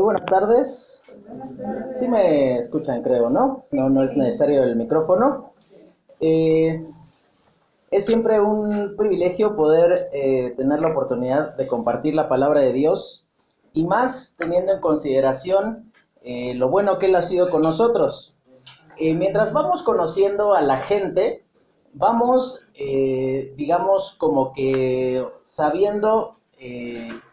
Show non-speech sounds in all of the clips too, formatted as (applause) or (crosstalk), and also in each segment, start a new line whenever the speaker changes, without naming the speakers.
Muy buenas tardes. Sí me escuchan, creo, ¿no? No, no es necesario el micrófono. Eh, es siempre un privilegio poder eh, tener la oportunidad de compartir la palabra de Dios y más teniendo en consideración eh, lo bueno que Él ha sido con nosotros. mientras vamos conociendo a la gente, vamos, digamos, como que sabiendo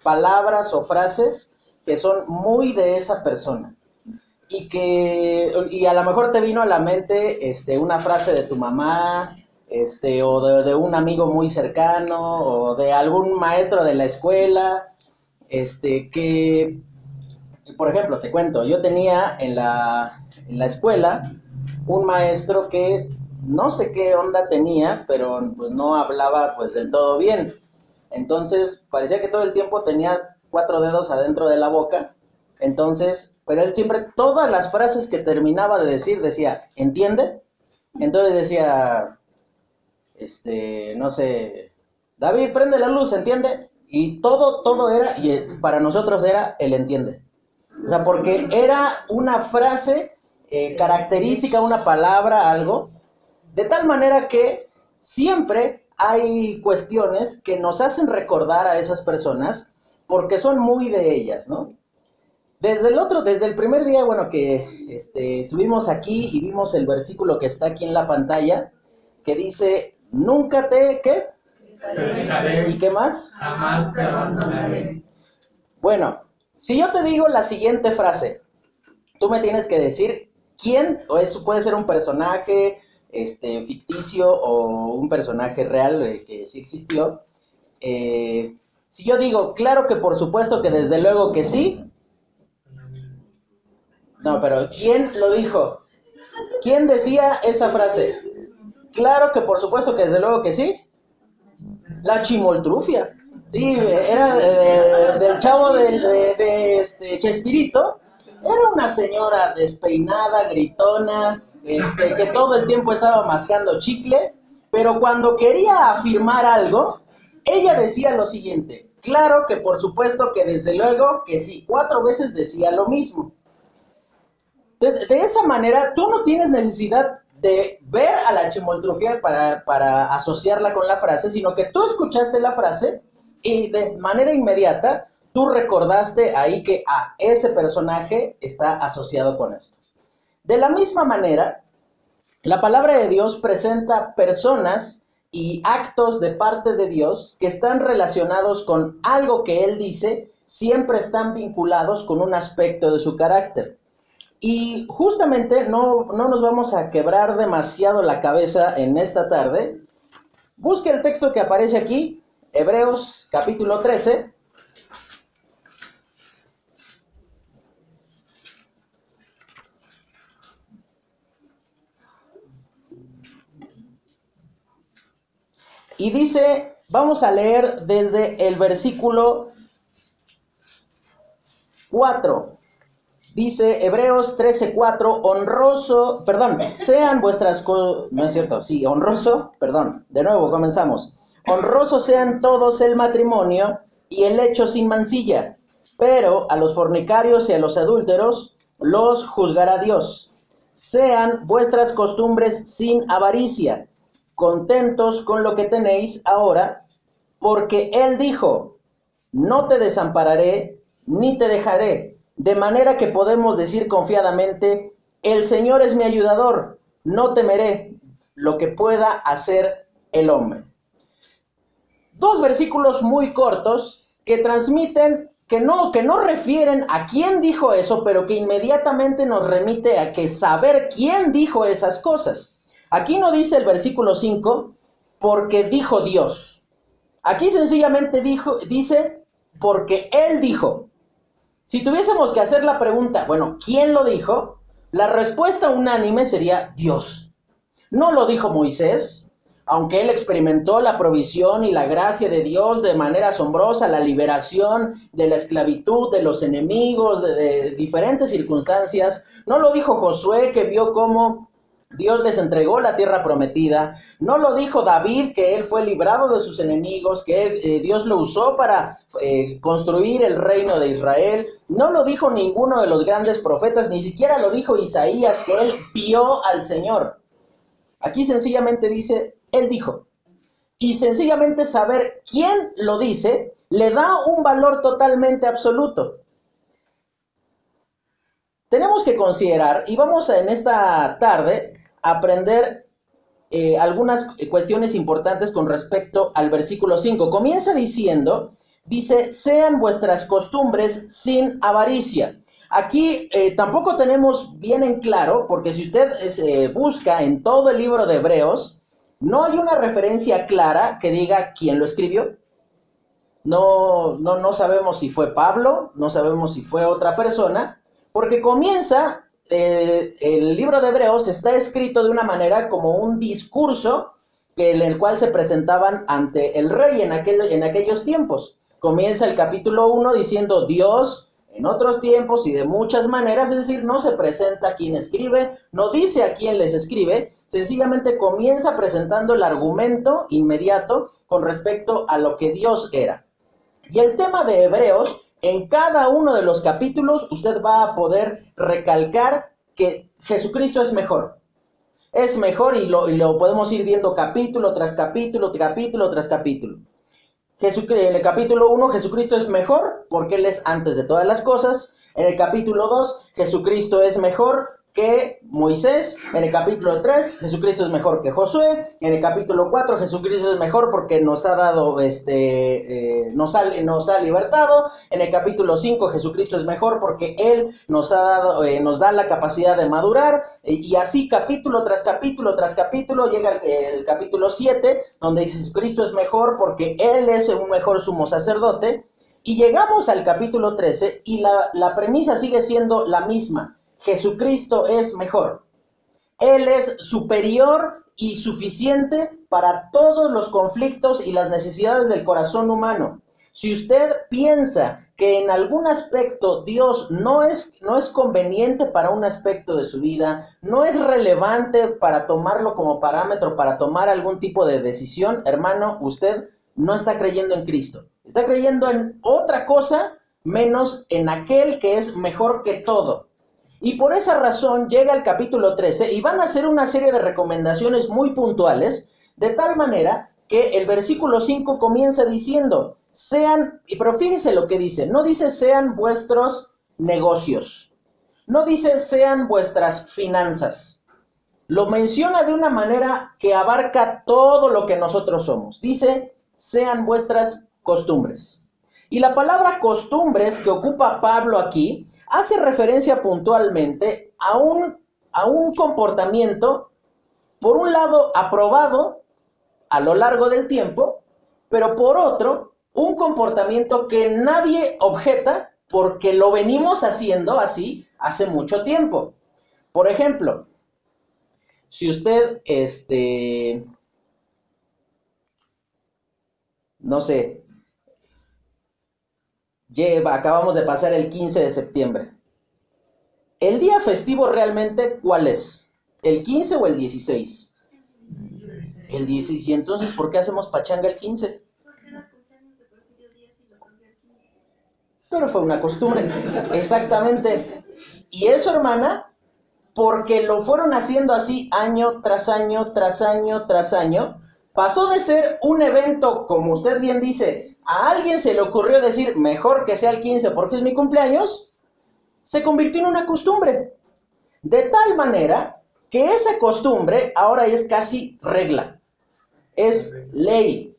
palabras o frases que son muy de esa persona. Y que, y a lo mejor te vino a la mente este, una frase de tu mamá, este, o de, un amigo muy cercano, o de algún maestro de la escuela, este, que, por ejemplo, te cuento, yo tenía en la, en la escuela un maestro que no sé qué onda tenía, pero pues no hablaba pues del todo bien. Entonces parecía que todo el tiempo tenía cuatro dedos adentro de la boca. Entonces, pero él siempre, todas las frases que terminaba de decir, decía, ¿entiende? Entonces decía, este, no sé, David, prende la luz, ¿entiende? Y todo, todo era, y para nosotros era, él entiende. O sea, porque era una frase eh, característica, una palabra, algo, de tal manera que siempre hay cuestiones que nos hacen recordar a esas personas porque son muy de ellas, ¿no? Desde el otro, desde el primer día, bueno, que este, estuvimos aquí y vimos el versículo que está aquí en la pantalla, que dice, nunca te, ¿qué? ¿Y qué más?
Jamás te abandonaré.
Bueno, si yo te digo la siguiente frase, tú me tienes que decir quién, o eso puede ser un personaje este, ficticio o un personaje real eh, que sí existió, eh, si yo digo, claro que por supuesto que desde luego que sí. No, pero ¿quién lo dijo? ¿Quién decía esa frase? Claro que por supuesto que desde luego que sí. La chimoltrufia. Sí, era del chavo de, este Chespirito. Era una señora despeinada, gritona, este, que todo el tiempo estaba mascando chicle, pero cuando quería afirmar algo, ella decía lo siguiente, claro que por supuesto que desde luego que sí, cuatro veces decía lo mismo. De, esa manera, tú no tienes necesidad de ver a la chimoltrufia para, para asociarla con la frase, sino que tú escuchaste la frase y de manera inmediata tú recordaste ahí que a ah, ese personaje está asociado con esto. De la misma manera, la palabra de Dios presenta personas y actos de parte de Dios que están relacionados con algo que Él dice, siempre están vinculados con un aspecto de su carácter. Y justamente no, no nos vamos a quebrar demasiado la cabeza en esta tarde. Busque el texto que aparece aquí, Hebreos capítulo 13, Y dice, vamos a leer desde el versículo 4. Dice Hebreos 13:4, honroso, perdón, sean vuestras no es cierto, sí, honroso, perdón, de nuevo comenzamos. Honroso sean todos el matrimonio y el hecho sin mancilla, pero a los fornicarios y a los adúlteros los juzgará Dios. Sean vuestras costumbres sin avaricia contentos con lo que tenéis ahora, porque Él dijo, no te desampararé ni te dejaré, de manera que podemos decir confiadamente, el Señor es mi ayudador, no temeré lo que pueda hacer el hombre. Dos versículos muy cortos que transmiten que no, que no refieren a quién dijo eso, pero que inmediatamente nos remite a que saber quién dijo esas cosas. Aquí no dice el versículo 5, porque dijo Dios. Aquí sencillamente dijo, dice, porque Él dijo. Si tuviésemos que hacer la pregunta, bueno, ¿quién lo dijo? La respuesta unánime sería Dios. No lo dijo Moisés, aunque él experimentó la provisión y la gracia de Dios de manera asombrosa, la liberación de la esclavitud, de los enemigos, de, de diferentes circunstancias. No lo dijo Josué, que vio cómo Dios les entregó la tierra prometida. No lo dijo David que él fue librado de sus enemigos, que eh, Dios lo usó para eh, construir el reino de Israel. No lo dijo ninguno de los grandes profetas, ni siquiera lo dijo Isaías que él vio al Señor. Aquí sencillamente dice, él dijo. Y sencillamente saber quién lo dice le da un valor totalmente absoluto. Tenemos que considerar, y vamos en esta tarde aprender eh, algunas cuestiones importantes con respecto al versículo 5. Comienza diciendo, dice, sean vuestras costumbres sin avaricia. Aquí eh, tampoco tenemos bien en claro, porque si usted eh, busca en todo el libro de Hebreos, no hay una referencia clara que diga quién lo escribió. No, no, no sabemos si fue Pablo, no sabemos si fue otra persona, porque comienza eh, el libro de Hebreos está escrito de una manera como un discurso en el cual se presentaban ante el rey en, aquel, en aquellos tiempos. Comienza el capítulo 1 diciendo Dios en otros tiempos y de muchas maneras, es decir, no se presenta a quien escribe, no dice a quién les escribe, sencillamente comienza presentando el argumento inmediato con respecto a lo que Dios era. Y el tema de Hebreos en cada uno de los capítulos usted va a poder recalcar que Jesucristo es mejor. Es mejor y lo, podemos ir viendo capítulo tras capítulo, capítulo tras capítulo. en el capítulo 1 Jesucristo es mejor porque Él es antes de todas las cosas. En el capítulo 2 Jesucristo es mejor que Moisés. En el capítulo 3, Jesucristo es mejor que Josué. En el capítulo 4, Jesucristo es mejor porque nos ha dado, este, eh, nos, ha, nos ha libertado. En el capítulo 5, Jesucristo es mejor porque Él nos ha dado, eh, nos da la capacidad de madurar. y así capítulo tras capítulo tras capítulo llega el, capítulo 7, donde Jesucristo es mejor porque Él es un mejor sumo sacerdote. Y llegamos al capítulo 13 y la, la premisa sigue siendo la misma. Jesucristo es mejor. Él es superior y suficiente para todos los conflictos y las necesidades del corazón humano. Si usted piensa que en algún aspecto Dios no es, no es conveniente para un aspecto de su vida, no es relevante para tomarlo como parámetro, para tomar algún tipo de decisión, hermano, usted no está creyendo en Cristo. Está creyendo en otra cosa menos en aquel que es mejor que todo. Y por esa razón llega el capítulo 13 y van a hacer una serie de recomendaciones muy puntuales, de tal manera que el versículo 5 comienza diciendo, sean, pero fíjese lo que dice, no dice sean vuestros negocios, no dice sean vuestras finanzas, lo menciona de una manera que abarca todo lo que nosotros somos, dice sean vuestras costumbres. Y la palabra costumbres que ocupa Pablo aquí hace referencia puntualmente a un, a un comportamiento, por un lado, aprobado a lo largo del tiempo, pero por otro, un comportamiento que nadie objeta porque lo venimos haciendo así hace mucho tiempo. Por ejemplo, si usted, este, no sé, Lleva, acabamos de pasar el 15 de septiembre. ¿El día festivo realmente cuál es? ¿El 15 o el 16? El 16. ¿Y entonces por qué hacemos pachanga el 15? Pero fue una costumbre. Exactamente. Y eso, hermana, porque lo fueron haciendo así año tras año, tras año, tras año, pasó de ser un evento, como usted bien dice, a alguien se le ocurrió decir, mejor que sea el 15 porque es mi cumpleaños, se convirtió en una costumbre. De tal manera que esa costumbre ahora es casi regla, es ley.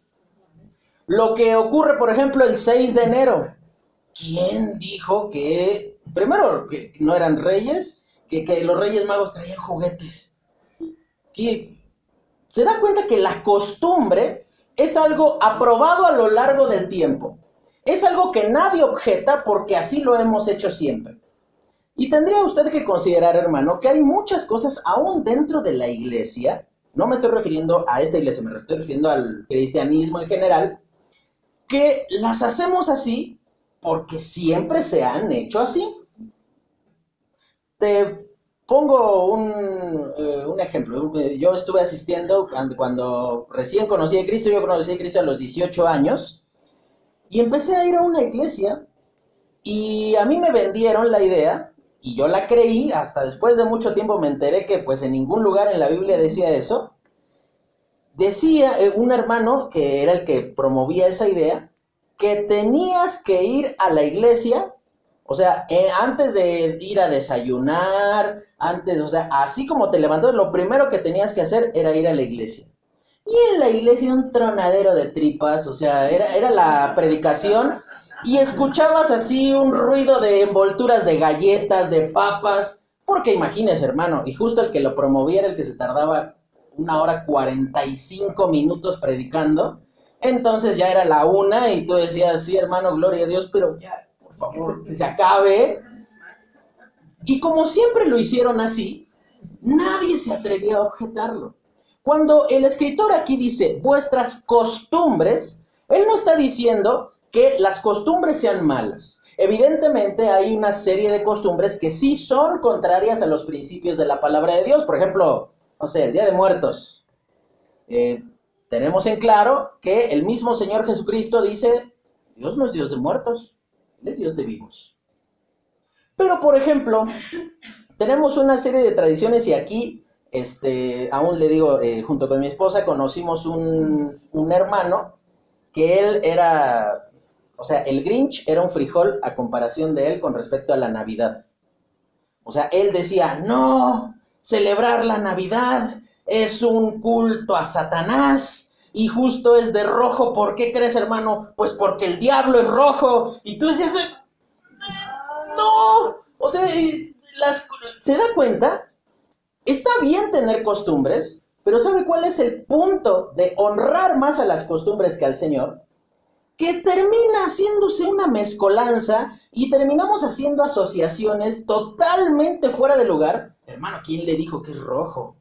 Lo que ocurre, por ejemplo, el 6 de enero. ¿Quién dijo que, primero, que no eran reyes, que, que los reyes magos traían juguetes? ¿Qué? ¿Se da cuenta que la costumbre es algo aprobado a lo largo del tiempo. Es algo que nadie objeta porque así lo hemos hecho siempre. Y tendría usted que considerar, hermano, que hay muchas cosas aún dentro de la iglesia, no me estoy refiriendo a esta iglesia, me estoy refiriendo al cristianismo en general, que las hacemos así porque siempre se han hecho así. Te pongo un, eh, un ejemplo. Yo estuve asistiendo cuando, cuando recién conocí a Cristo, yo conocí a Cristo a los 18 años, y empecé a ir a una iglesia y a mí me vendieron la idea, y yo la creí, hasta después de mucho tiempo me enteré que pues en ningún lugar en la Biblia decía eso. Decía eh, un hermano, que era el que promovía esa idea, que tenías que ir a la iglesia, o sea, eh, antes de ir a desayunar, antes, o sea, así como te levantas, lo primero que tenías que hacer era ir a la iglesia. Y en la iglesia un tronadero de tripas, o sea, era, era la predicación y escuchabas así un ruido de envolturas de galletas, de papas, porque imagínese, hermano, y justo el que lo promovía era el que se tardaba una hora 45 minutos predicando, entonces ya era la una y tú decías, sí, hermano, gloria a Dios, pero ya, favor, que se acabe. Y como siempre lo hicieron así, nadie se atrevía a objetarlo. Cuando el escritor aquí dice vuestras costumbres, él no está diciendo que las costumbres sean malas. Evidentemente hay una serie de costumbres que sí son contrarias a los principios de la palabra de Dios. Por ejemplo, no sé, el Día de Muertos. Eh, tenemos en claro que el mismo Señor Jesucristo dice, Dios no es Dios de muertos, Él es Dios de vivos. Pero, por ejemplo, tenemos una serie de tradiciones y aquí, este, aún le digo, eh, junto con mi esposa, conocimos un, un hermano que él era o sea, el Grinch era un frijol a comparación de él con respecto a la Navidad. O sea, él decía, no, celebrar la Navidad es un culto a Satanás y justo es de rojo. ¿Por qué crees, hermano? Pues porque el diablo es rojo. Y tú decías, no, o sea, ¿se da cuenta? Está bien tener costumbres, pero ¿sabe cuál es el punto de honrar más a las costumbres que al Señor? que termina haciéndose una mezcolanza y terminamos haciendo asociaciones totalmente fuera de lugar. Hermano, ¿quién le dijo que es rojo?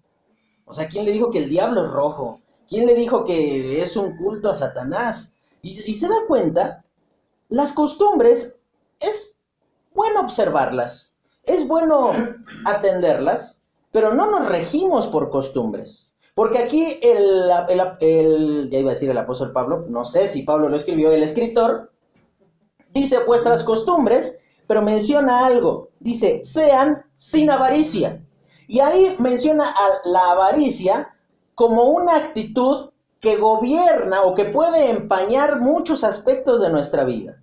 O sea, ¿quién le dijo que el diablo es rojo? ¿Quién le dijo que es un culto a Satanás? Y, se da cuenta, las costumbres es bueno observarlas, es bueno atenderlas, pero no nos regimos por costumbres. Porque aquí el, ya iba a decir el apóstol Pablo, no sé si Pablo lo escribió, el escritor, dice vuestras costumbres, pero menciona algo, dice, sean sin avaricia. Y ahí menciona a la avaricia como una actitud que gobierna o que puede empañar muchos aspectos de nuestra vida.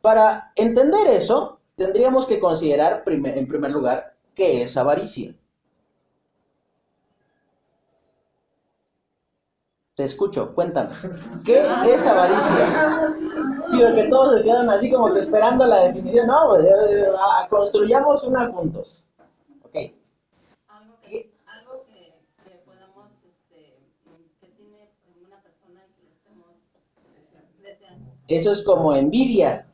Para entender eso, tendríamos que considerar en primer lugar qué es avaricia. Te escucho, cuéntame. ¿Qué (laughs) es avaricia? Sí, porque todos se quedan así como que esperando la definición. No, pues, eh, eh, construyamos una juntos. Ok.
Algo que, algo que, podamos, este, que tiene una persona y que lo estemos deseando.
Eso es como envidia.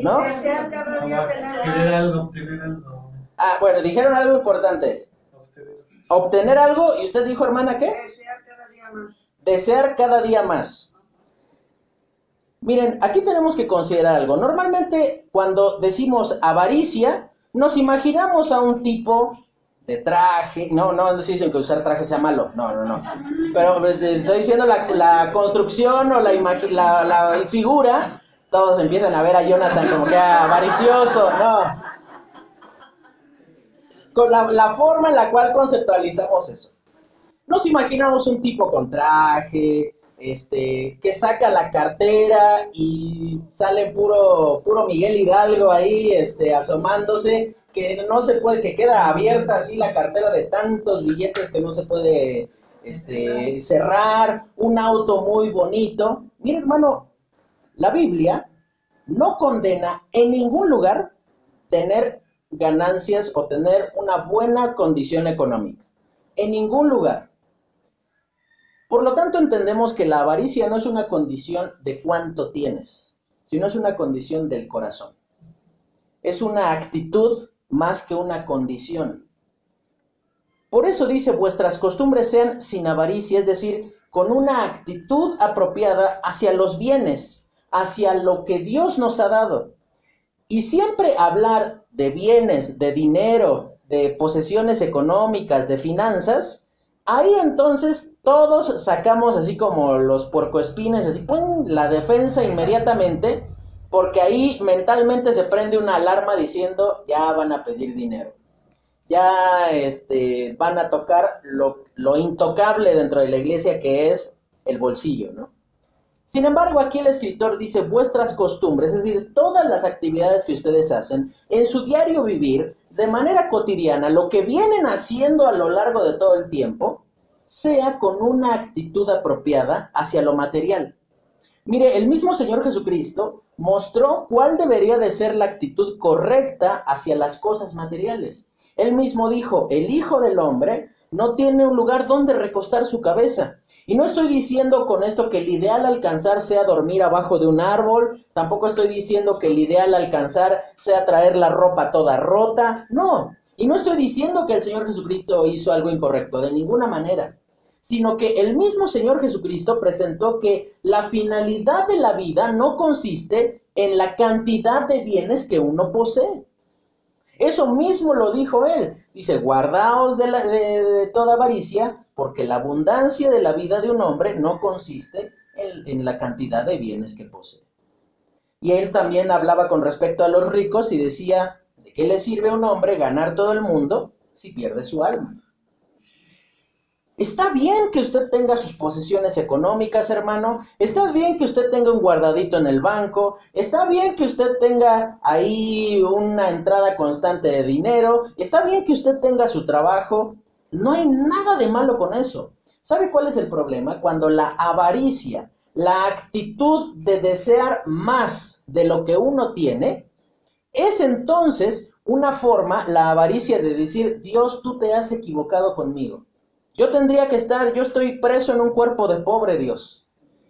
¿No?
Obtener algo, obtener algo.
Ah, bueno, dijeron algo importante. Obtener algo, y usted dijo, hermana, ¿qué? Desear cada día más. Miren, aquí tenemos que considerar algo. Normalmente cuando decimos avaricia, nos imaginamos a un tipo de traje. No, no, no estoy diciendo que usar traje sea malo. No, no, no. Pero estoy diciendo la, construcción o la, la, la figura. Todos empiezan a ver a Jonathan como que avaricioso. No. Con la, la forma en la cual conceptualizamos eso. Nos imaginamos un tipo con traje, este, que saca la cartera y sale puro, puro Miguel Hidalgo ahí, este, asomándose, que no se puede, que queda abierta así la cartera de tantos billetes que no se puede, este, cerrar, un auto muy bonito. Mira, hermano, la Biblia no condena en ningún lugar tener ganancias o tener una buena condición económica. En ningún lugar. Por lo tanto, entendemos que la avaricia no es una condición de cuánto tienes, sino es una condición del corazón. Es una actitud más que una condición. Por eso dice, vuestras costumbres sean sin avaricia, es decir, con una actitud apropiada hacia los bienes, hacia lo que Dios nos ha dado. Y siempre hablar de bienes, de dinero, de posesiones económicas, de finanzas, ahí entonces todos sacamos así como los puercoespines, así, la defensa inmediatamente, porque ahí mentalmente se prende una alarma diciendo, ya van a pedir dinero. Ya este, van a tocar lo, lo intocable dentro de la iglesia que es el bolsillo, ¿no? Sin embargo, aquí el escritor dice vuestras costumbres, es decir, todas las actividades que ustedes hacen en su diario vivir, de manera cotidiana, lo que vienen haciendo a lo largo de todo el tiempo, sea con una actitud apropiada hacia lo material. Mire, el mismo Señor Jesucristo mostró cuál debería de ser la actitud correcta hacia las cosas materiales. Él mismo dijo, el Hijo del Hombre no tiene un lugar donde recostar su cabeza. Y no estoy diciendo con esto que el ideal alcanzar sea dormir abajo de un árbol, tampoco estoy diciendo que el ideal alcanzar sea traer la ropa toda rota, no. Y no estoy diciendo que el Señor Jesucristo hizo algo incorrecto, de ninguna manera, sino que el mismo Señor Jesucristo presentó que la finalidad de la vida no consiste en la cantidad de bienes que uno posee. Eso mismo lo dijo él. Dice, guardaos de, toda avaricia, porque la abundancia de la vida de un hombre no consiste en, en la cantidad de bienes que posee. Y él también hablaba con respecto a los ricos y decía, ¿de qué le sirve a un hombre ganar todo el mundo si pierde su alma? Está bien que usted tenga sus posesiones económicas, hermano. Está bien que usted tenga un guardadito en el banco. Está bien que usted tenga ahí una entrada constante de dinero. Está bien que usted tenga su trabajo. No hay nada de malo con eso. ¿Sabe cuál es el problema? Cuando la avaricia, la actitud de desear más de lo que uno tiene, es entonces una forma, la avaricia de decir, Dios, tú te has equivocado conmigo. Yo tendría que estar, yo estoy preso en un cuerpo de pobre Dios.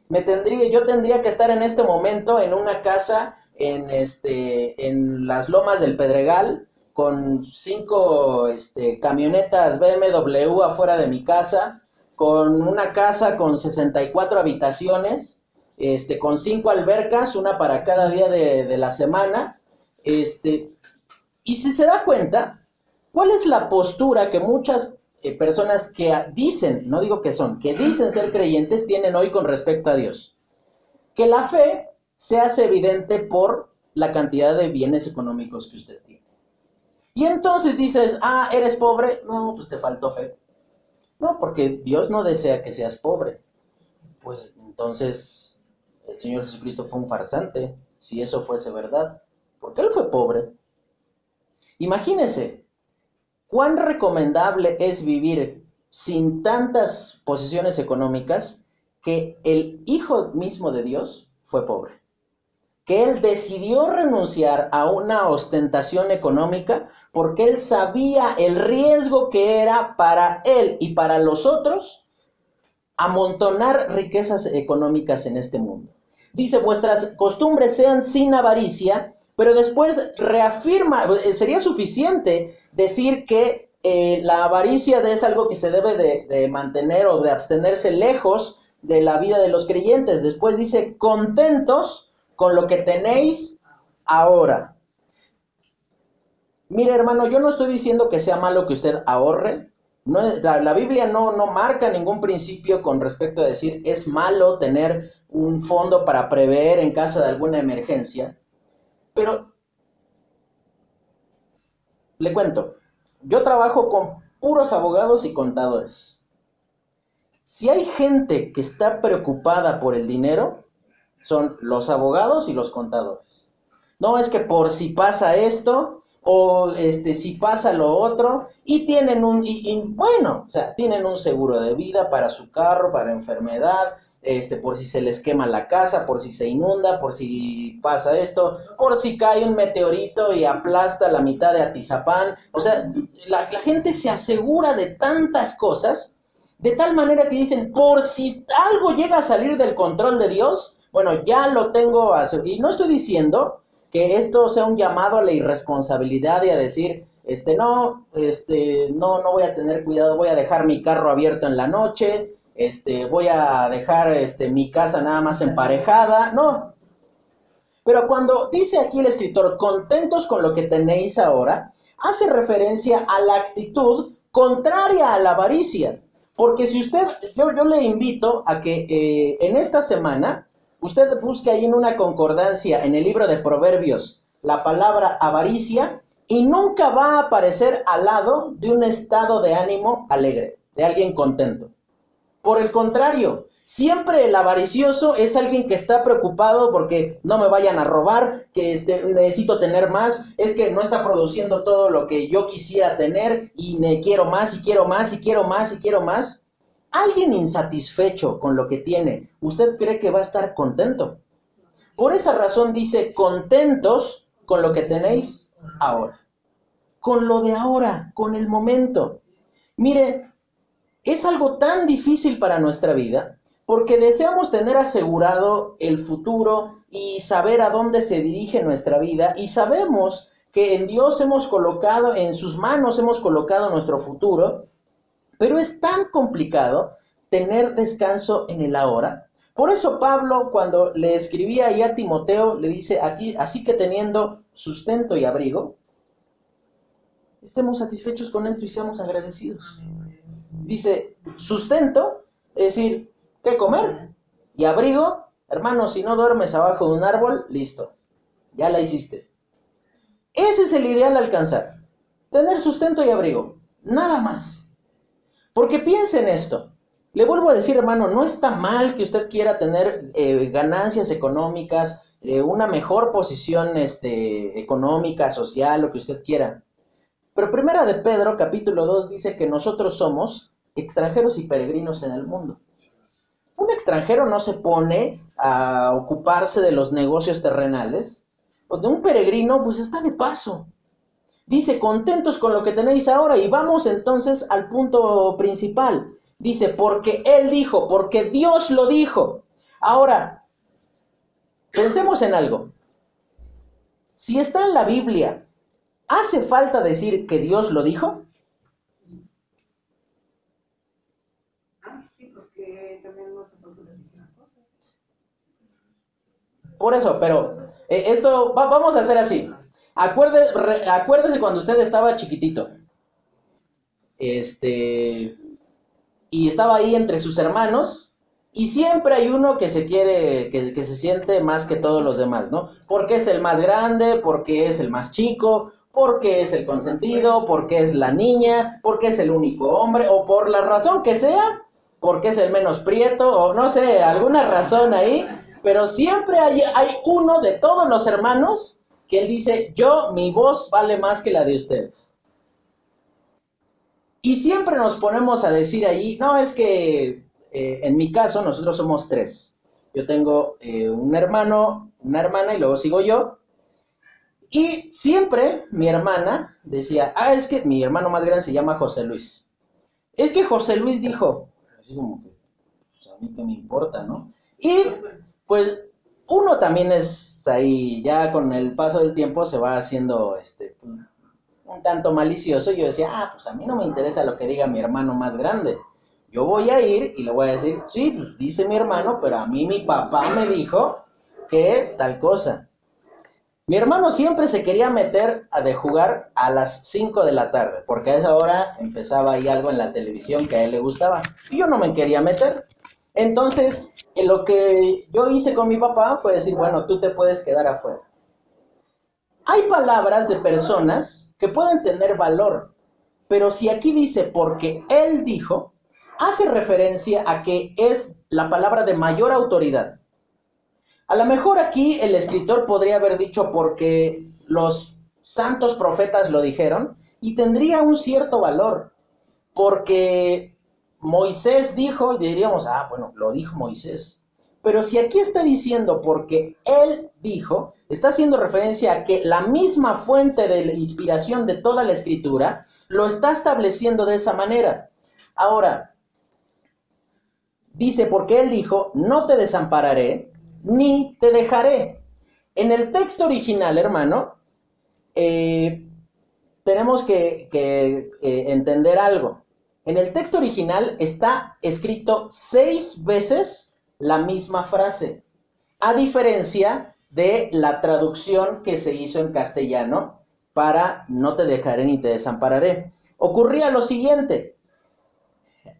Me tendría, yo tendría que estar en este momento en una casa en este en las lomas del Pedregal con cinco este, camionetas BMW afuera de mi casa, con una casa con 64 habitaciones, este, con cinco albercas, una para cada día de, de la semana. Este, y si se da cuenta, ¿cuál es la postura que muchas eh, personas que dicen, no digo que son, que dicen ser creyentes tienen hoy con respecto a Dios. Que la fe se hace evidente por la cantidad de bienes económicos que usted tiene. Y entonces dices, ah, eres pobre, no, pues te faltó fe. No, porque Dios no desea que seas pobre. Pues entonces el Señor Jesucristo fue un farsante, si eso fuese verdad, porque Él fue pobre. Imagínese, ¿Cuán recomendable es vivir sin tantas posesiones económicas que el Hijo mismo de Dios fue pobre? Que Él decidió renunciar a una ostentación económica porque Él sabía el riesgo que era para Él y para los otros amontonar riquezas económicas en este mundo. Dice, vuestras costumbres sean sin avaricia, pero después reafirma, eh, sería suficiente decir que eh, la avaricia es algo que se debe de, mantener o de abstenerse lejos de la vida de los creyentes. Después dice, contentos con lo que tenéis ahora. Mire, hermano, yo no estoy diciendo que sea malo que usted ahorre. La, la, Biblia no, no marca ningún principio con respecto a decir es malo tener un fondo para prever en caso de alguna emergencia. Pero, le cuento, yo trabajo con puros abogados y contadores. Si hay gente que está preocupada por el dinero, son los abogados y los contadores. No es que por si pasa esto o este si pasa lo otro y tienen un y, bueno, o sea, tienen un seguro de vida para su carro, para enfermedad, este, por si se les quema la casa, por si se inunda, por si pasa esto, por si cae un meteorito y aplasta la mitad de Atizapán. O sea, la, gente se asegura de tantas cosas, de tal manera que dicen, por si algo llega a salir del control de Dios, bueno, ya lo tengo. Y no estoy diciendo que esto sea un llamado a la irresponsabilidad y a decir, este, no, este, no, no voy a tener cuidado, voy a dejar mi carro abierto en la noche, este, voy a dejar este, mi casa nada más emparejada, no. Pero cuando dice aquí el escritor, contentos con lo que tenéis ahora, hace referencia a la actitud contraria a la avaricia. Porque si usted, yo, yo le invito a que eh, en esta semana usted busque ahí en una concordancia en el libro de Proverbios la palabra avaricia y nunca va a aparecer al lado de un estado de ánimo alegre, de alguien contento. Por el contrario, siempre el avaricioso es alguien que está preocupado porque no me vayan a robar, que este, necesito tener más, es que no está produciendo todo lo que yo quisiera tener y me quiero más y quiero más y quiero más y quiero más. Alguien insatisfecho con lo que tiene, ¿usted cree que va a estar contento? Por esa razón dice, contentos con lo que tenéis ahora. Con lo de ahora, con el momento. Mire, es algo tan difícil para nuestra vida porque deseamos tener asegurado el futuro y saber a dónde se dirige nuestra vida y sabemos que en Dios hemos colocado, en sus manos hemos colocado nuestro futuro pero es tan complicado tener descanso en el ahora. Por eso Pablo, cuando le escribía ahí a Timoteo, le dice aquí, así que teniendo sustento y abrigo, estemos satisfechos con esto y seamos agradecidos. Dice, sustento, es decir, ¿qué comer? Y abrigo, hermano, si no duermes abajo de un árbol, listo, ya la hiciste. Ese es el ideal alcanzar, tener sustento y abrigo, nada más. Porque piense en esto. Le vuelvo a decir, hermano, no está mal que usted quiera tener eh, ganancias económicas, eh, una mejor posición este, económica, social, lo que usted quiera. Pero primera de Pedro, capítulo 2, dice que nosotros somos extranjeros y peregrinos en el mundo. Un extranjero no se pone a ocuparse de los negocios terrenales. De un peregrino, pues está de paso. Dice, contentos con lo que tenéis ahora. Y vamos entonces al punto principal. Dice, porque Él dijo, porque Dios lo dijo. Ahora, pensemos en algo. Si está en la Biblia, ¿hace falta decir que Dios lo dijo? Por eso, pero eh, esto vamos a hacer así. Acuérdese, cuando usted estaba chiquitito. Este. Y estaba ahí entre sus hermanos. Y siempre hay uno que se quiere, que, se siente más que todos los demás, ¿no? Porque es el más grande, porque es el más chico, porque es el consentido, porque es la niña, porque es el único hombre, o por la razón que sea, porque es el menos prieto, o no sé, alguna razón ahí, pero siempre hay uno de todos los hermanos que él dice, yo, mi voz vale más que la de ustedes. Y siempre nos ponemos a decir allí, no, es que eh, en mi caso nosotros somos tres. Yo tengo eh, un hermano, una hermana y luego sigo yo. Y siempre mi hermana decía, ah, es que mi hermano más grande se llama José Luis. Es que José Luis dijo, así como que, pues a mí que me importa, ¿no? Y pues uno también es ahí, ya con el paso del tiempo se va haciendo este un tanto malicioso. Yo decía, ah, pues a mí no me interesa lo que diga mi hermano más grande. Yo voy a ir y le voy a decir, sí, pues dice mi hermano, pero a mí mi papá me dijo que tal cosa. Mi hermano siempre se quería meter a de jugar a las 5 de la tarde, porque a esa hora empezaba ahí algo en la televisión que a él le gustaba. Y yo no me quería meter. Entonces, lo que yo hice con mi papá fue decir, bueno, tú te puedes quedar afuera. Hay palabras de personas que pueden tener valor, pero si aquí dice porque él dijo, hace referencia a que es la palabra de mayor autoridad. A lo mejor aquí el escritor podría haber dicho porque los santos profetas lo dijeron y tendría un cierto valor, porque Moisés dijo, y diríamos, ah, bueno, lo dijo Moisés. Pero si aquí está diciendo porque él dijo, está haciendo referencia a que la misma fuente de la inspiración de toda la escritura lo está estableciendo de esa manera. Ahora, dice porque él dijo, no te desampararé ni te dejaré. En el texto original, hermano, eh, tenemos que, eh, entender algo. En el texto original está escrito seis veces la misma frase, a diferencia de la traducción que se hizo en castellano para No te dejaré ni te desampararé. Ocurría lo siguiente,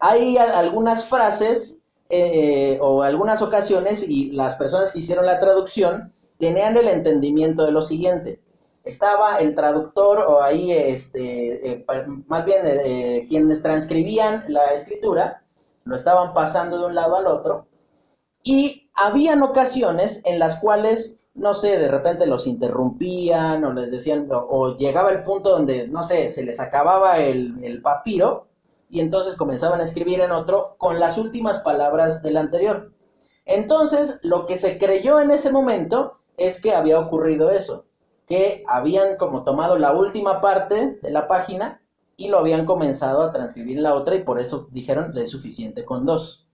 hay algunas frases eh, o algunas ocasiones y las personas que hicieron la traducción tenían el entendimiento de lo siguiente. Estaba el traductor o ahí, este, eh, más bien eh, quienes transcribían la escritura, lo estaban pasando de un lado al otro y habían ocasiones en las cuales, no sé, de repente los interrumpían o les decían, o, llegaba el punto donde, no sé, se les acababa el, el papiro y entonces comenzaban a escribir en otro con las últimas palabras del anterior. Entonces, lo que se creyó en ese momento es que había ocurrido eso, que habían como tomado la última parte de la página y lo habían comenzado a transcribir en la otra y por eso dijeron es suficiente con dos.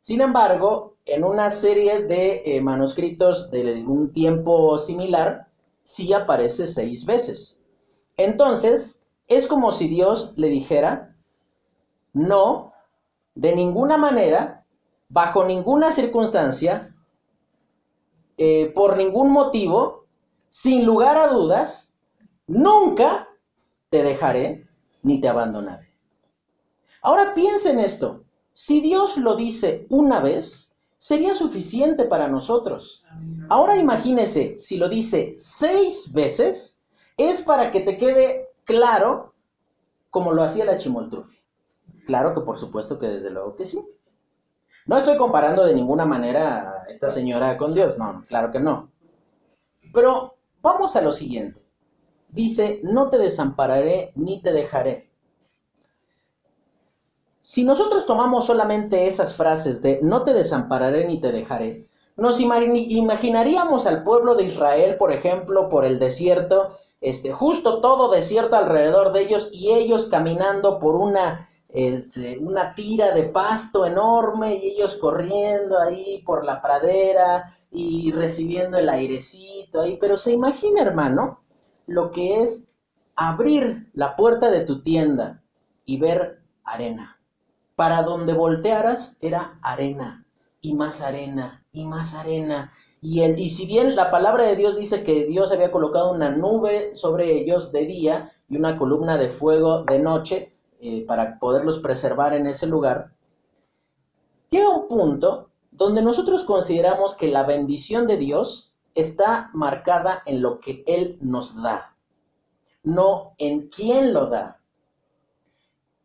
Sin embargo, en una serie de eh, manuscritos de un tiempo similar, sí aparece seis veces. Entonces, es como si Dios le dijera, no, de ninguna manera, bajo ninguna circunstancia, eh, por ningún motivo, sin lugar a dudas, nunca te dejaré ni te abandonaré. Ahora piensa en esto. Si Dios lo dice una vez, sería suficiente para nosotros. Ahora imagínese, si lo dice seis veces, es para que te quede claro como lo hacía la chimoltrufia. Claro que por supuesto que desde luego que sí. No estoy comparando de ninguna manera a esta señora con Dios, no, claro que no. Pero vamos a lo siguiente. Dice, no te desampararé ni te dejaré. Si nosotros tomamos solamente esas frases de no te desampararé ni te dejaré, nos imaginaríamos al pueblo de Israel, por ejemplo, por el desierto, este, justo todo desierto alrededor de ellos y ellos caminando por una, este, una tira de pasto enorme y ellos corriendo ahí por la pradera y recibiendo el airecito ahí. Pero se imagina, hermano, lo que es abrir la puerta de tu tienda y ver arena para donde voltearas era arena y más arena y más arena. Y, el, y si bien la palabra de Dios dice que Dios había colocado una nube sobre ellos de día y una columna de fuego de noche eh, para poderlos preservar en ese lugar, llega un punto donde nosotros consideramos que la bendición de Dios está marcada en lo que Él nos da, no en quién lo da.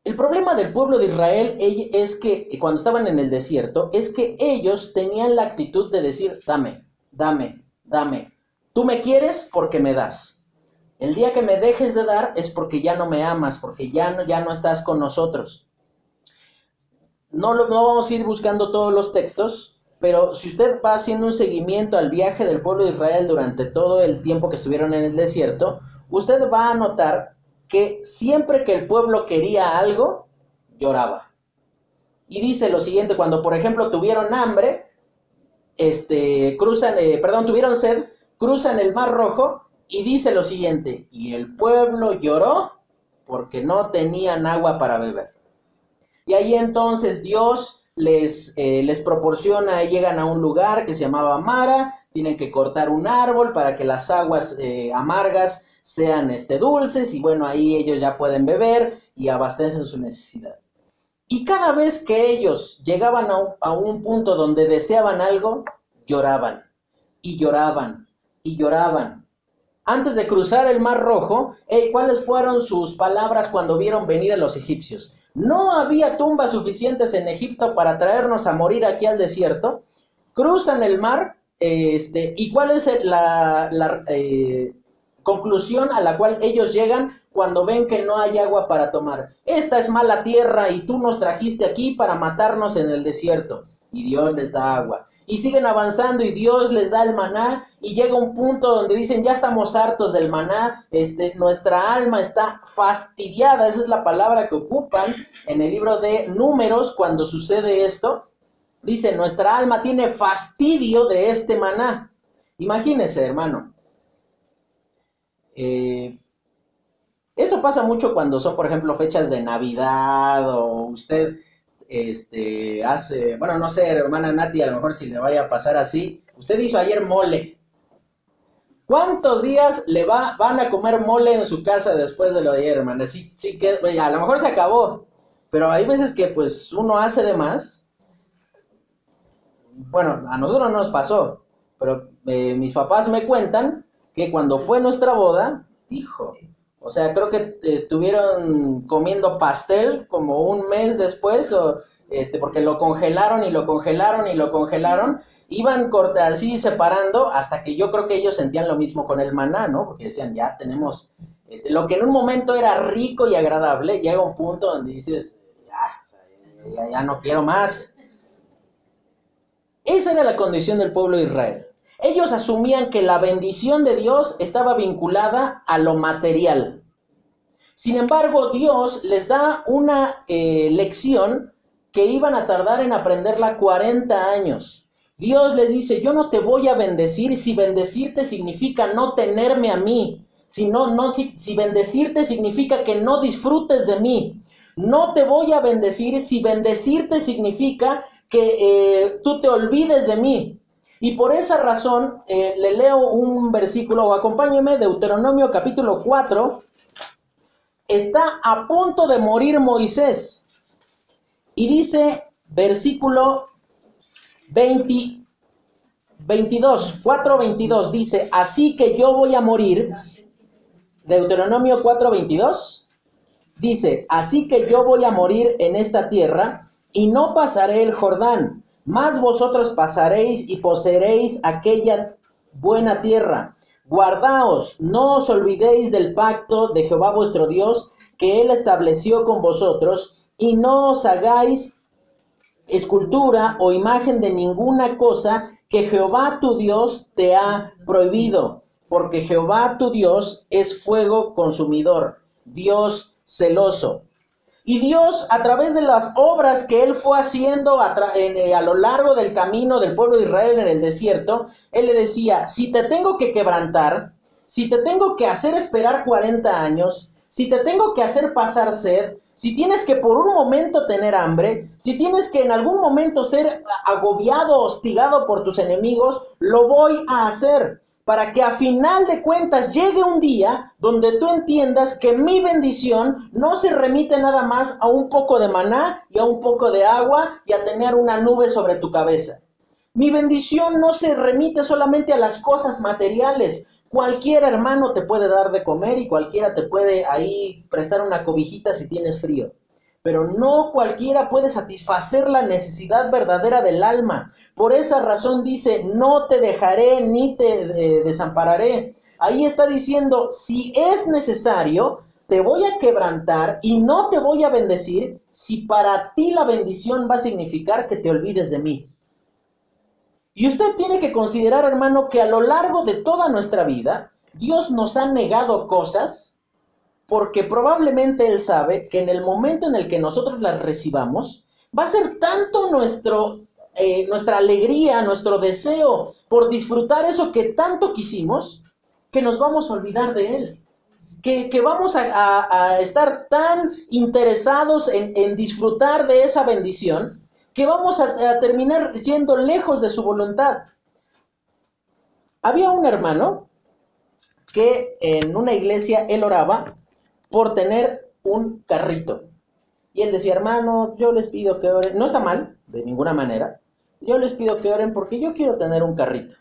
El problema del pueblo de Israel es que cuando estaban en el desierto, es que ellos tenían la actitud de decir, dame, dame, dame. Tú me quieres porque me das. El día que me dejes de dar es porque ya no me amas, porque ya no, ya no estás con nosotros. No, no vamos a ir buscando todos los textos, pero si usted va haciendo un seguimiento al viaje del pueblo de Israel durante todo el tiempo que estuvieron en el desierto, usted va a notar que siempre que el pueblo quería algo, lloraba. Y dice lo siguiente, cuando por ejemplo tuvieron hambre, este, cruzan, eh, perdón, tuvieron sed, cruzan el Mar Rojo y dice lo siguiente, y el pueblo lloró porque no tenían agua para beber. Y ahí entonces Dios les, eh, les proporciona, llegan a un lugar que se llamaba Mara, tienen que cortar un árbol para que las aguas eh, amargas sean este, dulces y bueno, ahí ellos ya pueden beber y abastecer su necesidad. Y cada vez que ellos llegaban a un, punto donde deseaban algo, lloraban y lloraban y lloraban. Antes de cruzar el Mar Rojo, ¿cuáles fueron sus palabras cuando vieron venir a los egipcios? No había tumbas suficientes en Egipto para traernos a morir aquí al desierto. Cruzan el mar, este, ¿y cuál es la, eh, conclusión a la cual ellos llegan cuando ven que no hay agua para tomar. Esta es mala tierra y tú nos trajiste aquí para matarnos en el desierto. Y Dios les da agua. Y siguen avanzando y Dios les da el maná y llega un punto donde dicen, ya estamos hartos del maná, este, nuestra alma está fastidiada, esa es la palabra que ocupan en el libro de números cuando sucede esto. Dice, nuestra alma tiene fastidio de este maná. Imagínese, hermano, eh, esto pasa mucho cuando son, por ejemplo, fechas de Navidad o usted este, hace, bueno, no sé, hermana Nati, a lo mejor si le vaya a pasar así, usted hizo ayer mole ¿Cuántos días le va, van a comer mole en su casa después de lo de ayer, hermano? Sí, sí que, a lo mejor se acabó, pero hay veces que pues uno hace de más. Bueno, a nosotros no nos pasó, pero eh, mis papás me cuentan que cuando fue nuestra boda, dijo, o sea, creo que estuvieron comiendo pastel como un mes después, o, este, porque lo congelaron y lo congelaron y lo congelaron, iban corta, así separando hasta que yo creo que ellos sentían lo mismo con el maná, ¿no? Porque decían, ya tenemos, este, lo que en un momento era rico y agradable, llega un punto donde dices, ya, ya, ya no quiero más. Esa era la condición del pueblo de Israel. Ellos asumían que la bendición de Dios estaba vinculada a lo material. Sin embargo, Dios les da una eh, lección que iban a tardar en aprenderla 40 años. Dios les dice, yo no te voy a bendecir si bendecirte significa no tenerme a mí. Si, no, no, si, si bendecirte significa que no disfrutes de mí. No te voy a bendecir si bendecirte significa que eh, tú te olvides de mí. Y por esa razón eh, le leo un versículo, o acompáñeme, Deuteronomio capítulo 4. Está a punto de morir Moisés. Y dice, versículo 20, 22, 4, 22 dice, así que yo voy a morir. Deuteronomio 4, 22 dice, así que yo voy a morir en esta tierra y no pasaré el Jordán, más vosotros pasaréis y poseeréis aquella buena tierra. Guardaos, no os olvidéis del pacto de Jehová vuestro Dios que él estableció con vosotros y no os hagáis escultura o imagen de ninguna cosa que Jehová tu Dios te ha prohibido, porque Jehová tu Dios es fuego consumidor, Dios celoso. Y Dios, a través de las obras que Él fue haciendo a, eh, a, lo largo del camino del pueblo de Israel en el desierto, Él le decía, si te tengo que quebrantar, si te tengo que hacer esperar 40 años, si te tengo que hacer pasar sed, si tienes que por un momento tener hambre, si tienes que en algún momento ser agobiado, hostigado por tus enemigos, lo voy a hacer para que a final de cuentas llegue un día donde tú entiendas que mi bendición no se remite nada más a un poco de maná y a un poco de agua y a tener una nube sobre tu cabeza. Mi bendición no se remite solamente a las cosas materiales, Cualquier hermano te puede dar de comer y cualquiera te puede ahí prestar una cobijita si tienes frío. Pero no cualquiera puede satisfacer la necesidad verdadera del alma. Por esa razón dice, no te dejaré ni te eh, desampararé. Ahí está diciendo, si es necesario, te voy a quebrantar y no te voy a bendecir si para ti la bendición va a significar que te olvides de mí. Y usted tiene que considerar, hermano, que a lo largo de toda nuestra vida, Dios nos ha negado cosas porque probablemente Él sabe que en el momento en el que nosotros las recibamos, va a ser tanto nuestro, eh, nuestra alegría, nuestro deseo por disfrutar eso que tanto quisimos, que nos vamos a olvidar de Él. Que, que vamos a, a, estar tan interesados en, en disfrutar de esa bendición que vamos a, terminar yendo lejos de su voluntad. Había un hermano que en una iglesia él oraba por tener un carrito. Y él decía, hermano, yo les pido que oren. No está mal, de ninguna manera. Yo les pido que oren porque yo quiero tener un carrito.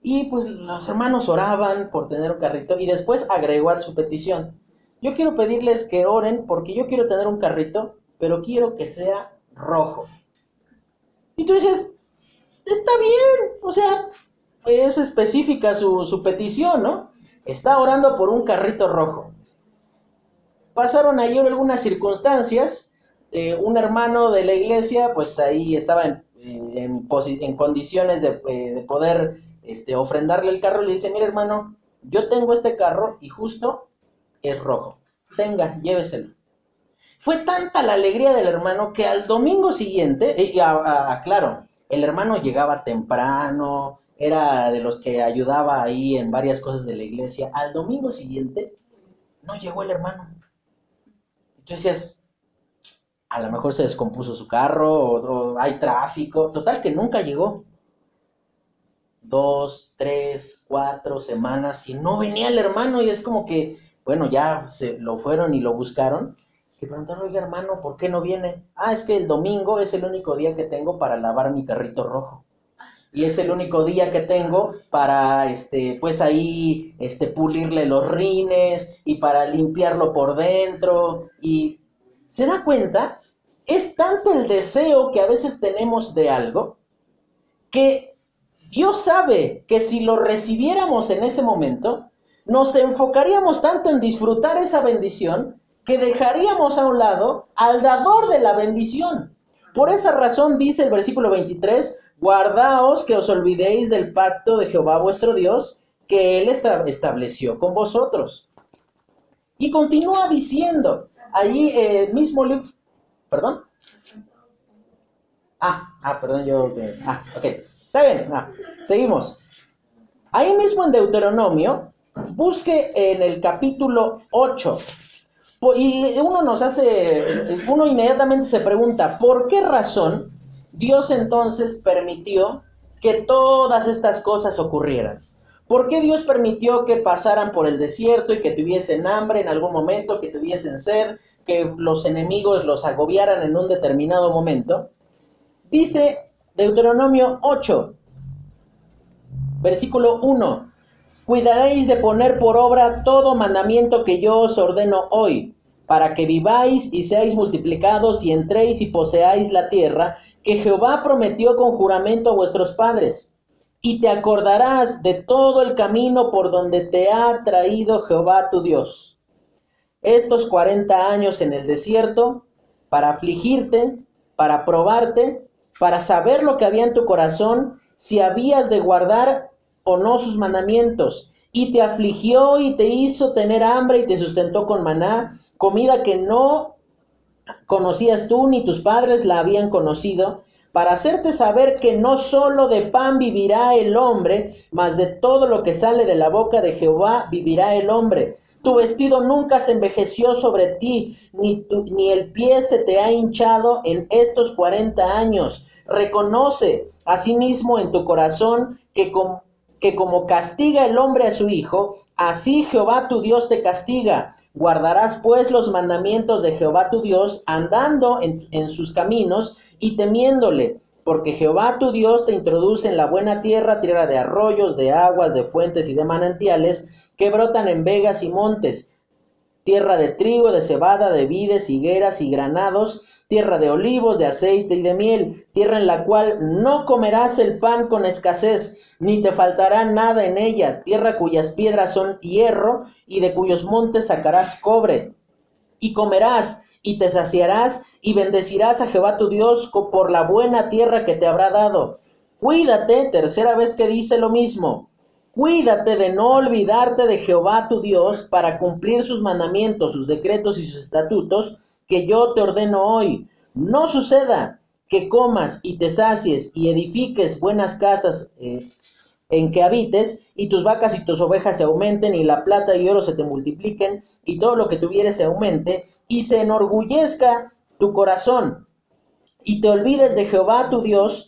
Y pues los hermanos oraban por tener un carrito y después agregó a su petición. Yo quiero pedirles que oren porque yo quiero tener un carrito, pero quiero que sea rojo. Y tú dices, está bien, o sea, es específica su, petición, ¿no? Está orando por un carrito rojo. Pasaron ahí algunas circunstancias. Eh, un hermano de la iglesia, pues ahí estaba en, condiciones de, eh, de poder este, ofrendarle el carro. Le dice, mire hermano, yo tengo este carro y justo es rojo. Tenga, lléveselo. Fue tanta la alegría del hermano que al domingo siguiente, y claro, el hermano llegaba temprano, era de los que ayudaba ahí en varias cosas de la iglesia. Al domingo siguiente no llegó el hermano. Tú decías, a lo mejor se descompuso su carro o, hay tráfico. Total que nunca llegó. dos, tres, cuatro semanas y no venía el hermano y es como que, bueno, ya se lo fueron y lo buscaron. Y preguntaron, oiga hermano, ¿por qué no viene? Ah, es que el domingo es el único día que tengo para lavar mi carrito rojo y es el único día que tengo para, este, pues ahí, este, pulirle los rines y para limpiarlo por dentro. Y se da cuenta, es tanto el deseo que a veces tenemos de algo que Dios sabe que si lo recibiéramos en ese momento, nos enfocaríamos tanto en disfrutar esa bendición que dejaríamos a un lado al dador de la bendición. Por esa razón dice el versículo 23, Guardaos que os olvidéis del pacto de Jehová vuestro Dios, que él estableció con vosotros. Y continúa diciendo, ahí eh, mismo perdón. Ah, ah, perdón, yo, ah, ok, está bien, ah, seguimos. Ahí mismo en Deuteronomio, busque en el capítulo 8, y uno nos hace, uno inmediatamente se pregunta, ¿por qué razón Dios entonces permitió que todas estas cosas ocurrieran. ¿Por qué Dios permitió que pasaran por el desierto y que tuviesen hambre en algún momento, que tuviesen sed, que los enemigos los agobiaran en un determinado momento? Dice Deuteronomio 8, versículo 1, cuidaréis de poner por obra todo mandamiento que yo os ordeno hoy, para que viváis y seáis multiplicados y entréis y poseáis la tierra que Jehová prometió con juramento a vuestros padres. Y te acordarás de todo el camino por donde te ha traído Jehová tu Dios. Estos cuarenta años en el desierto, para afligirte, para probarte, para saber lo que había en tu corazón, si habías de guardar o no sus mandamientos. Y te afligió y te hizo tener hambre y te sustentó con maná, comida que no conocías tú ni tus padres la habían conocido, para hacerte saber que no solo de pan vivirá el hombre, mas de todo lo que sale de la boca de Jehová vivirá el hombre. Tu vestido nunca se envejeció sobre ti, ni, ni el pie se te ha hinchado en estos cuarenta años. Reconoce asimismo en tu corazón que con que como castiga el hombre a su hijo, así Jehová tu Dios te castiga. Guardarás pues los mandamientos de Jehová tu Dios, andando en, sus caminos y temiéndole, porque Jehová tu Dios te introduce en la buena tierra, tierra de arroyos, de aguas, de fuentes y de manantiales, que brotan en vegas y montes tierra de trigo, de cebada, de vides, higueras y granados, tierra de olivos, de aceite y de miel, tierra en la cual no comerás el pan con escasez, ni te faltará nada en ella, tierra cuyas piedras son hierro y de cuyos montes sacarás cobre. Y comerás y te saciarás y bendecirás a Jehová tu Dios por la buena tierra que te habrá dado. Cuídate, tercera vez que dice lo mismo, Cuídate de no olvidarte de Jehová tu Dios para cumplir sus mandamientos, sus decretos y sus estatutos que yo te ordeno hoy. No suceda que comas y te sacies y edifiques buenas casas eh, en que habites, y tus vacas y tus ovejas se aumenten, y la plata y oro se te multipliquen, y todo lo que tuvieres se aumente, y se enorgullezca tu corazón, y te olvides de Jehová tu Dios,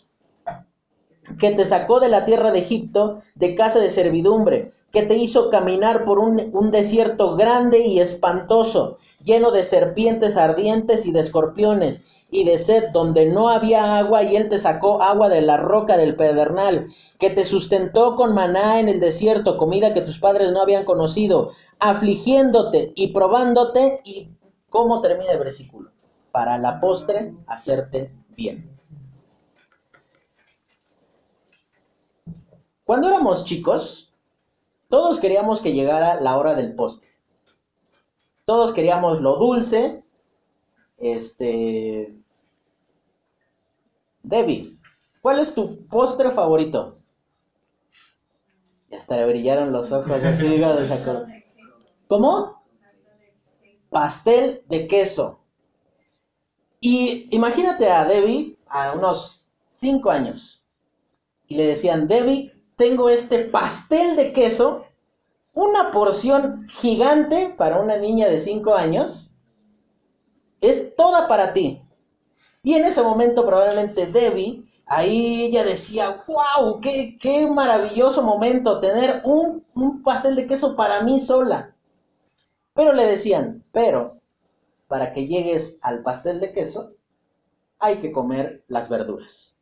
que te sacó de la tierra de Egipto, de casa de servidumbre, que te hizo caminar por un, desierto grande y espantoso, lleno de serpientes ardientes y de escorpiones, y de sed donde no había agua, y él te sacó agua de la roca del pedernal, que te sustentó con maná en el desierto, comida que tus padres no habían conocido, afligiéndote y probándote, y cómo termina el versículo, para la postre hacerte bien. Cuando éramos chicos, todos queríamos que llegara la hora del postre. Todos queríamos lo dulce. Este. Debbie, ¿cuál es tu postre favorito? Y hasta le brillaron los ojos así, (laughs) de ¿Cómo? Pastel de queso. Y imagínate a Debbie a unos 5 años. Y le decían, Debbie, tengo este pastel de queso, una porción gigante para una niña de 5 años, es toda para ti. Y en ese momento probablemente Debbie ahí ella decía, wow, qué, qué maravilloso momento tener un, un pastel de queso para mí sola. Pero le decían, pero para que llegues al pastel de queso, hay que comer las verduras.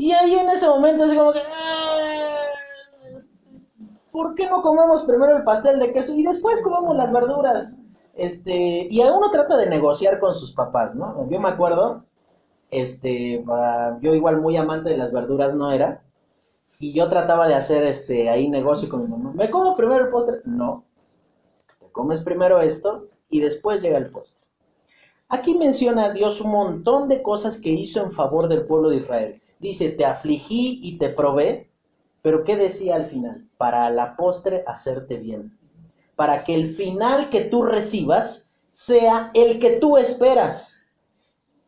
Y ahí en ese momento es como que, "Ah, ¿por qué no comemos primero el pastel de queso y después comemos las verduras? Este, y a uno trata de negociar con sus papás, ¿no? Yo me acuerdo, este, ah, yo igual muy amante de las verduras no era, y yo trataba de hacer este ahí negocio con mi mamá. ¿Me como primero el postre? No. Te comes primero esto y después llega el postre. Aquí menciona Dios un montón de cosas que hizo en favor del pueblo de Israel. Dice, te afligí y te probé, pero ¿qué decía al final? Para la postre hacerte bien. Para que el final que tú recibas sea el que tú esperas.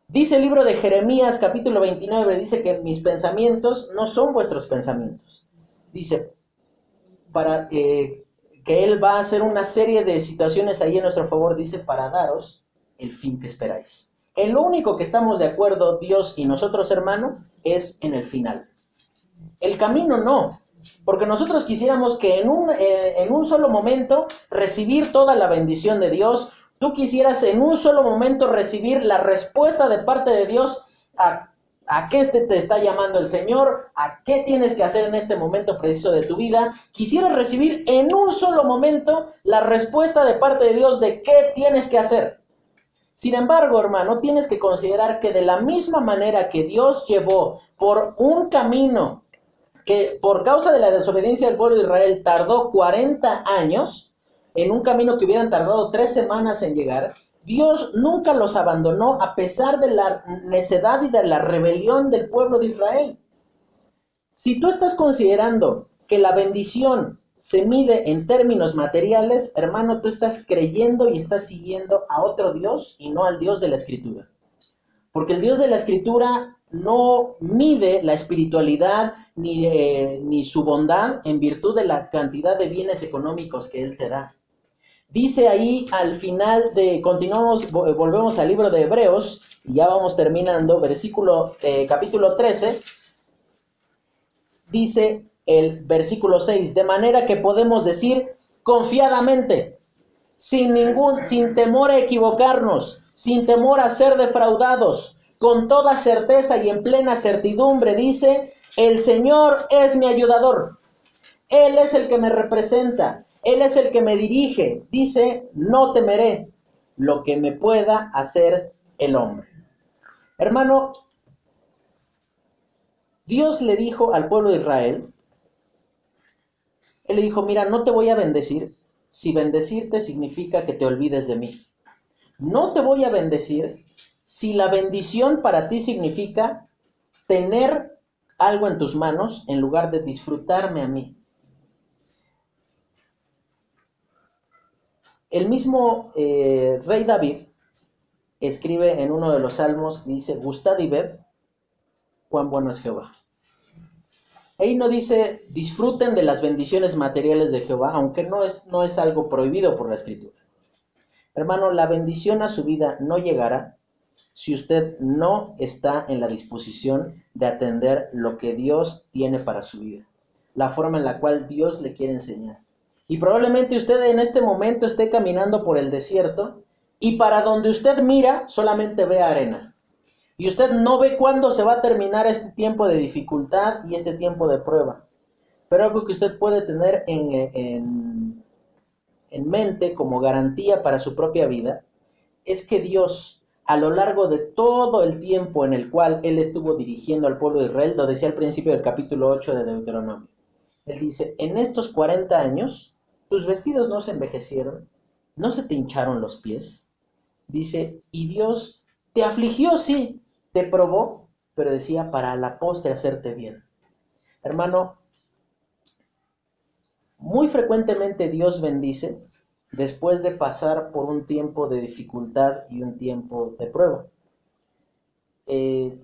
Dice el libro de Jeremías capítulo 29, dice que mis pensamientos no son vuestros pensamientos. Dice, para eh, que Él va a hacer una serie de situaciones ahí en nuestro favor, dice, para daros el fin que esperáis. En lo único que estamos de acuerdo, Dios y nosotros, hermano, es en el final. El camino no, porque nosotros quisiéramos que en un, eh, en un solo momento recibir toda la bendición de Dios, tú quisieras en un solo momento recibir la respuesta de parte de Dios a, a qué este te está llamando el Señor, a qué tienes que hacer en este momento preciso de tu vida. Quisieras recibir en un solo momento la respuesta de parte de Dios de qué tienes que hacer. Sin embargo, hermano, tienes que considerar que de la misma manera que Dios llevó por un camino que por causa de la desobediencia del pueblo de Israel tardó 40 años, en un camino que hubieran tardado tres semanas en llegar, Dios nunca los abandonó a pesar de la necedad y de la rebelión del pueblo de Israel. Si tú estás considerando que la bendición se mide en términos materiales, hermano, tú estás creyendo y estás siguiendo a otro Dios y no al Dios de la Escritura. Porque el Dios de la Escritura no mide la espiritualidad ni, eh, ni su bondad en virtud de la cantidad de bienes económicos que Él te da. Dice ahí al final de, continuamos, volvemos al libro de Hebreos, y ya vamos terminando, versículo, eh, capítulo 13, dice el versículo 6, de manera que podemos decir confiadamente, sin ningún, sin temor a equivocarnos, sin temor a ser defraudados, con toda certeza y en plena certidumbre, dice, el Señor es mi ayudador, Él es el que me representa, Él es el que me dirige, dice, no temeré lo que me pueda hacer el hombre. Hermano, Dios le dijo al pueblo de Israel, Él le dijo, mira, no te voy a bendecir si bendecirte significa que te olvides de mí. No te voy a bendecir si la bendición para ti significa tener algo en tus manos en lugar de disfrutarme a mí. El mismo eh, rey David escribe en uno de los salmos, dice, gustad y ved cuán bueno es Jehová. Ahí no dice disfruten de las bendiciones materiales de Jehová, aunque no es, no es algo prohibido por la escritura. Hermano, la bendición a su vida no llegará si usted no está en la disposición de atender lo que Dios tiene para su vida, la forma en la cual Dios le quiere enseñar. Y probablemente usted en este momento esté caminando por el desierto y para donde usted mira solamente ve arena. Y usted no ve cuándo se va a terminar este tiempo de dificultad y este tiempo de prueba. Pero algo que usted puede tener en, en, en mente como garantía para su propia vida es que Dios a lo largo de todo el tiempo en el cual Él estuvo dirigiendo al pueblo de Israel, lo decía al principio del capítulo 8 de Deuteronomio. Él dice, en estos 40 años, tus vestidos no se envejecieron, no se te hincharon los pies. Dice, y Dios te afligió, sí, te probó, pero decía, para la postre hacerte bien. Hermano, muy frecuentemente Dios bendice después de pasar por un tiempo de dificultad y un tiempo de prueba. Eh,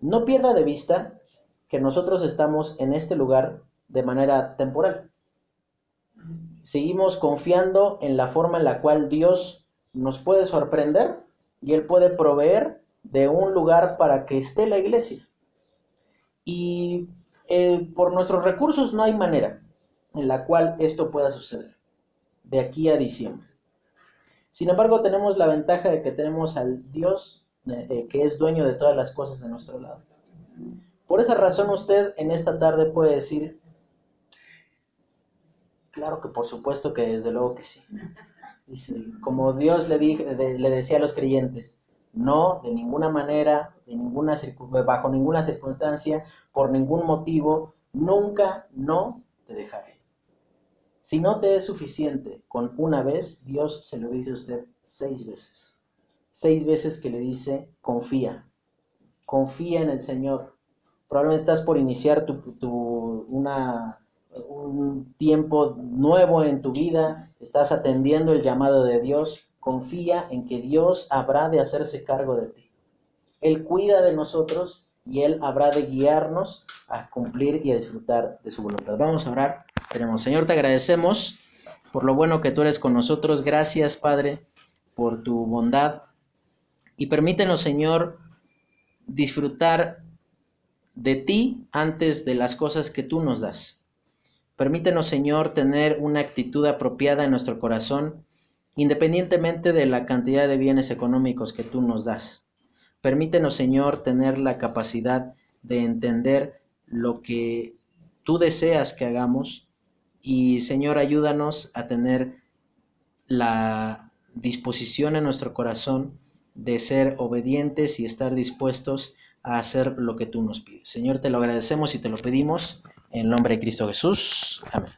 no pierda de vista que nosotros estamos en este lugar de manera temporal. Seguimos confiando en la forma en la cual Dios nos puede sorprender y Él puede proveer de un lugar para que esté la iglesia. Y eh, por nuestros recursos no hay manera en la cual esto pueda suceder de aquí a diciembre. Sin embargo, tenemos la ventaja de que tenemos al Dios eh, que es dueño de todas las cosas de nuestro lado. Por esa razón usted en esta tarde puede decir, claro que por supuesto que desde luego que sí. Como Dios le, le decía a los creyentes, no, de ninguna manera, de ninguna, bajo ninguna circunstancia, por ningún motivo, nunca no te dejaré. Si no te es suficiente con una vez, Dios se lo dice a usted seis veces. Seis veces que le dice, confía, confía en el Señor. Probablemente estás por iniciar tu, una, un tiempo nuevo en tu vida, estás atendiendo el llamado de Dios, confía en que Dios habrá de hacerse cargo de ti. Él cuida de nosotros y Él habrá de guiarnos a cumplir y a disfrutar de su voluntad. Vamos a orar. Tenemos, Señor, te agradecemos por lo bueno que tú eres con nosotros. Gracias, Padre, por tu bondad. Y permítenos, Señor, disfrutar de ti antes de las cosas que tú nos das. Permítenos, Señor, tener una actitud apropiada en nuestro corazón independientemente de la cantidad de bienes económicos que tú nos das. Permítenos, Señor, tener la capacidad de entender lo que tú deseas que hagamos y, Señor, ayúdanos a tener la disposición en nuestro corazón de ser obedientes y estar dispuestos a hacer lo que tú nos pides. Señor, te lo agradecemos y te lo pedimos en nombre de Cristo Jesús. Amén.